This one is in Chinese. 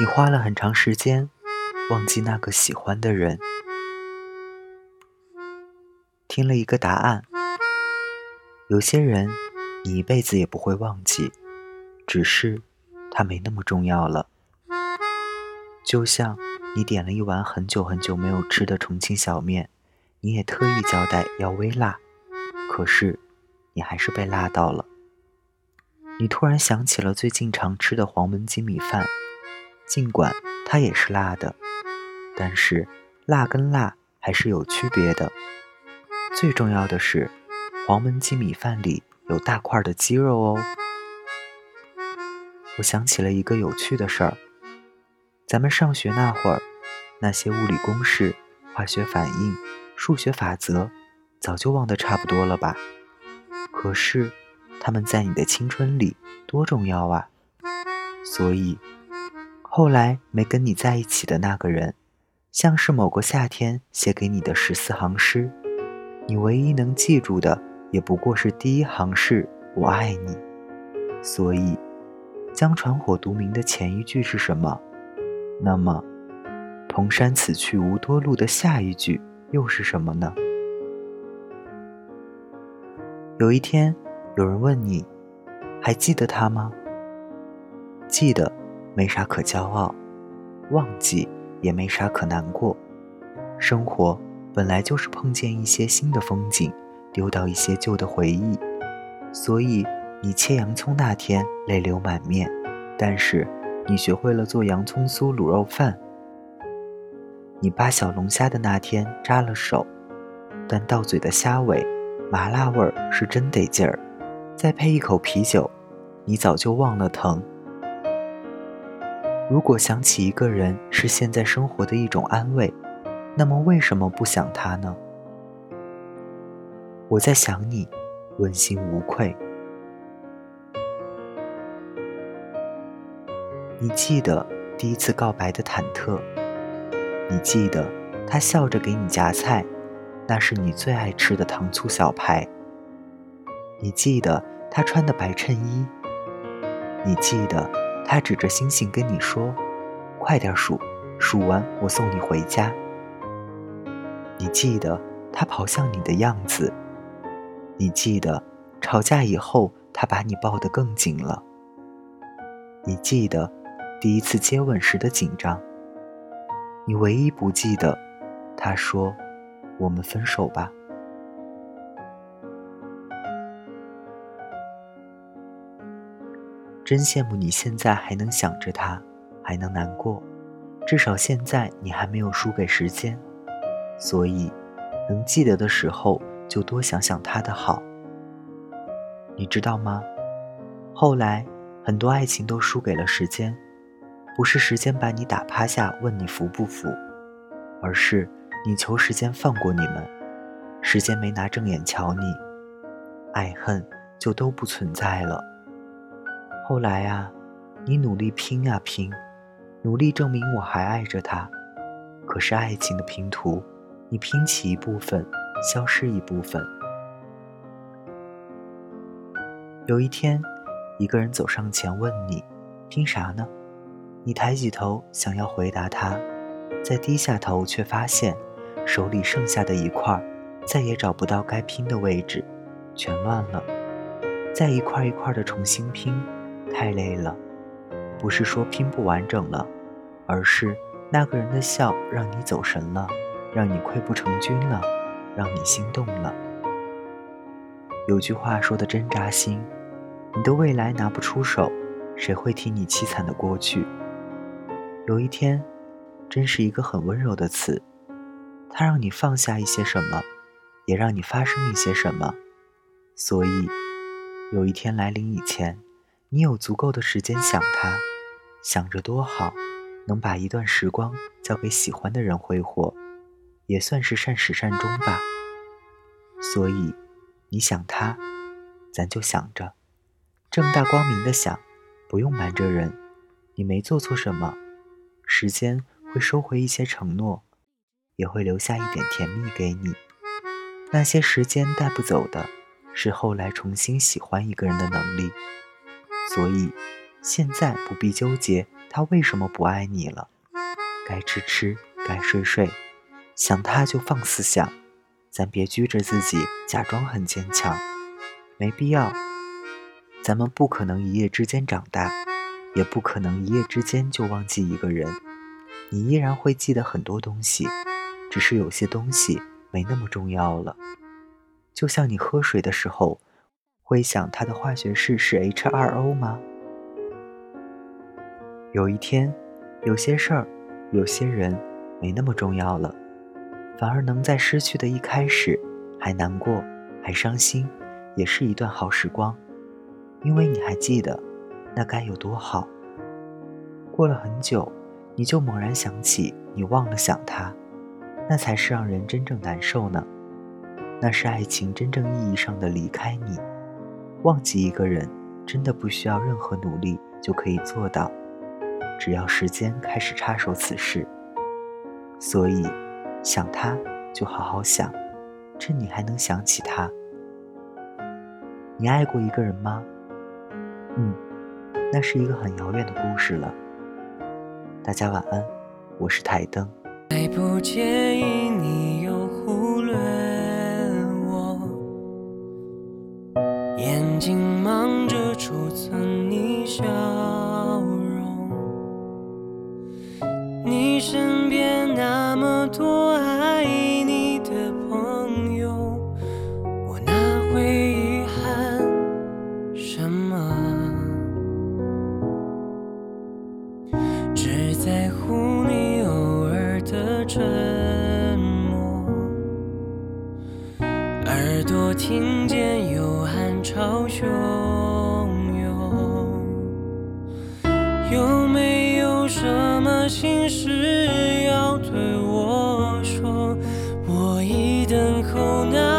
你花了很长时间忘记那个喜欢的人。听了一个答案：有些人你一辈子也不会忘记，只是他没那么重要了。就像你点了一碗很久很久没有吃的重庆小面，你也特意交代要微辣，可是你还是被辣到了。你突然想起了最近常吃的黄焖鸡米饭。尽管它也是辣的，但是辣跟辣还是有区别的。最重要的是，黄焖鸡米饭里有大块的鸡肉哦。我想起了一个有趣的事儿：咱们上学那会儿，那些物理公式、化学反应、数学法则，早就忘得差不多了吧？可是，他们在你的青春里多重要啊！所以。后来没跟你在一起的那个人，像是某个夏天写给你的十四行诗，你唯一能记住的也不过是第一行是“我爱你”。所以，将传火独明的前一句是什么？那么，蓬山此去无多路的下一句又是什么呢？有一天，有人问你，还记得他吗？记得。没啥可骄傲，忘记也没啥可难过。生活本来就是碰见一些新的风景，丢掉一些旧的回忆。所以你切洋葱那天泪流满面，但是你学会了做洋葱酥卤肉饭。你扒小龙虾的那天扎了手，但到嘴的虾尾麻辣味儿是真得劲儿。再配一口啤酒，你早就忘了疼。如果想起一个人是现在生活的一种安慰，那么为什么不想他呢？我在想你，问心无愧。你记得第一次告白的忐忑，你记得他笑着给你夹菜，那是你最爱吃的糖醋小排。你记得他穿的白衬衣，你记得。他指着星星跟你说：“快点数，数完我送你回家。”你记得他跑向你的样子，你记得吵架以后他把你抱得更紧了，你记得第一次接吻时的紧张。你唯一不记得，他说：“我们分手吧。”真羡慕你现在还能想着他，还能难过，至少现在你还没有输给时间，所以能记得的时候就多想想他的好。你知道吗？后来很多爱情都输给了时间，不是时间把你打趴下问你服不服，而是你求时间放过你们，时间没拿正眼瞧你，爱恨就都不存在了。后来啊，你努力拼啊拼，努力证明我还爱着他。可是爱情的拼图，你拼起一部分，消失一部分。有一天，一个人走上前问你：“拼啥呢？”你抬起头想要回答他，再低下头却发现手里剩下的一块，再也找不到该拼的位置，全乱了。再一块一块的重新拼。太累了，不是说拼不完整了，而是那个人的笑让你走神了，让你溃不成军了，让你心动了。有句话说的真扎心：你的未来拿不出手，谁会替你凄惨的过去？有一天，真是一个很温柔的词，它让你放下一些什么，也让你发生一些什么。所以，有一天来临以前。你有足够的时间想他，想着多好，能把一段时光交给喜欢的人挥霍，也算是善始善终吧。所以，你想他，咱就想着，正大光明的想，不用瞒着人。你没做错什么，时间会收回一些承诺，也会留下一点甜蜜给你。那些时间带不走的，是后来重新喜欢一个人的能力。所以，现在不必纠结他为什么不爱你了。该吃吃，该睡睡，想他就放肆想，咱别拘着自己，假装很坚强，没必要。咱们不可能一夜之间长大，也不可能一夜之间就忘记一个人。你依然会记得很多东西，只是有些东西没那么重要了。就像你喝水的时候，会想它的化学式是 H2O 吗？有一天，有些事儿，有些人，没那么重要了，反而能在失去的一开始，还难过，还伤心，也是一段好时光。因为你还记得，那该有多好。过了很久，你就猛然想起，你忘了想他，那才是让人真正难受呢。那是爱情真正意义上的离开你。忘记一个人，真的不需要任何努力就可以做到，只要时间开始插手此事。所以，想他就好好想，趁你还能想起他。你爱过一个人吗？嗯，那是一个很遥远的故事了。大家晚安，我是台灯。不介意你笑容，你身边那么多爱你的朋友，我哪会遗憾什么？只在乎你偶尔的沉默，耳朵听见有喊潮汹什么心事要对我说？我一等候那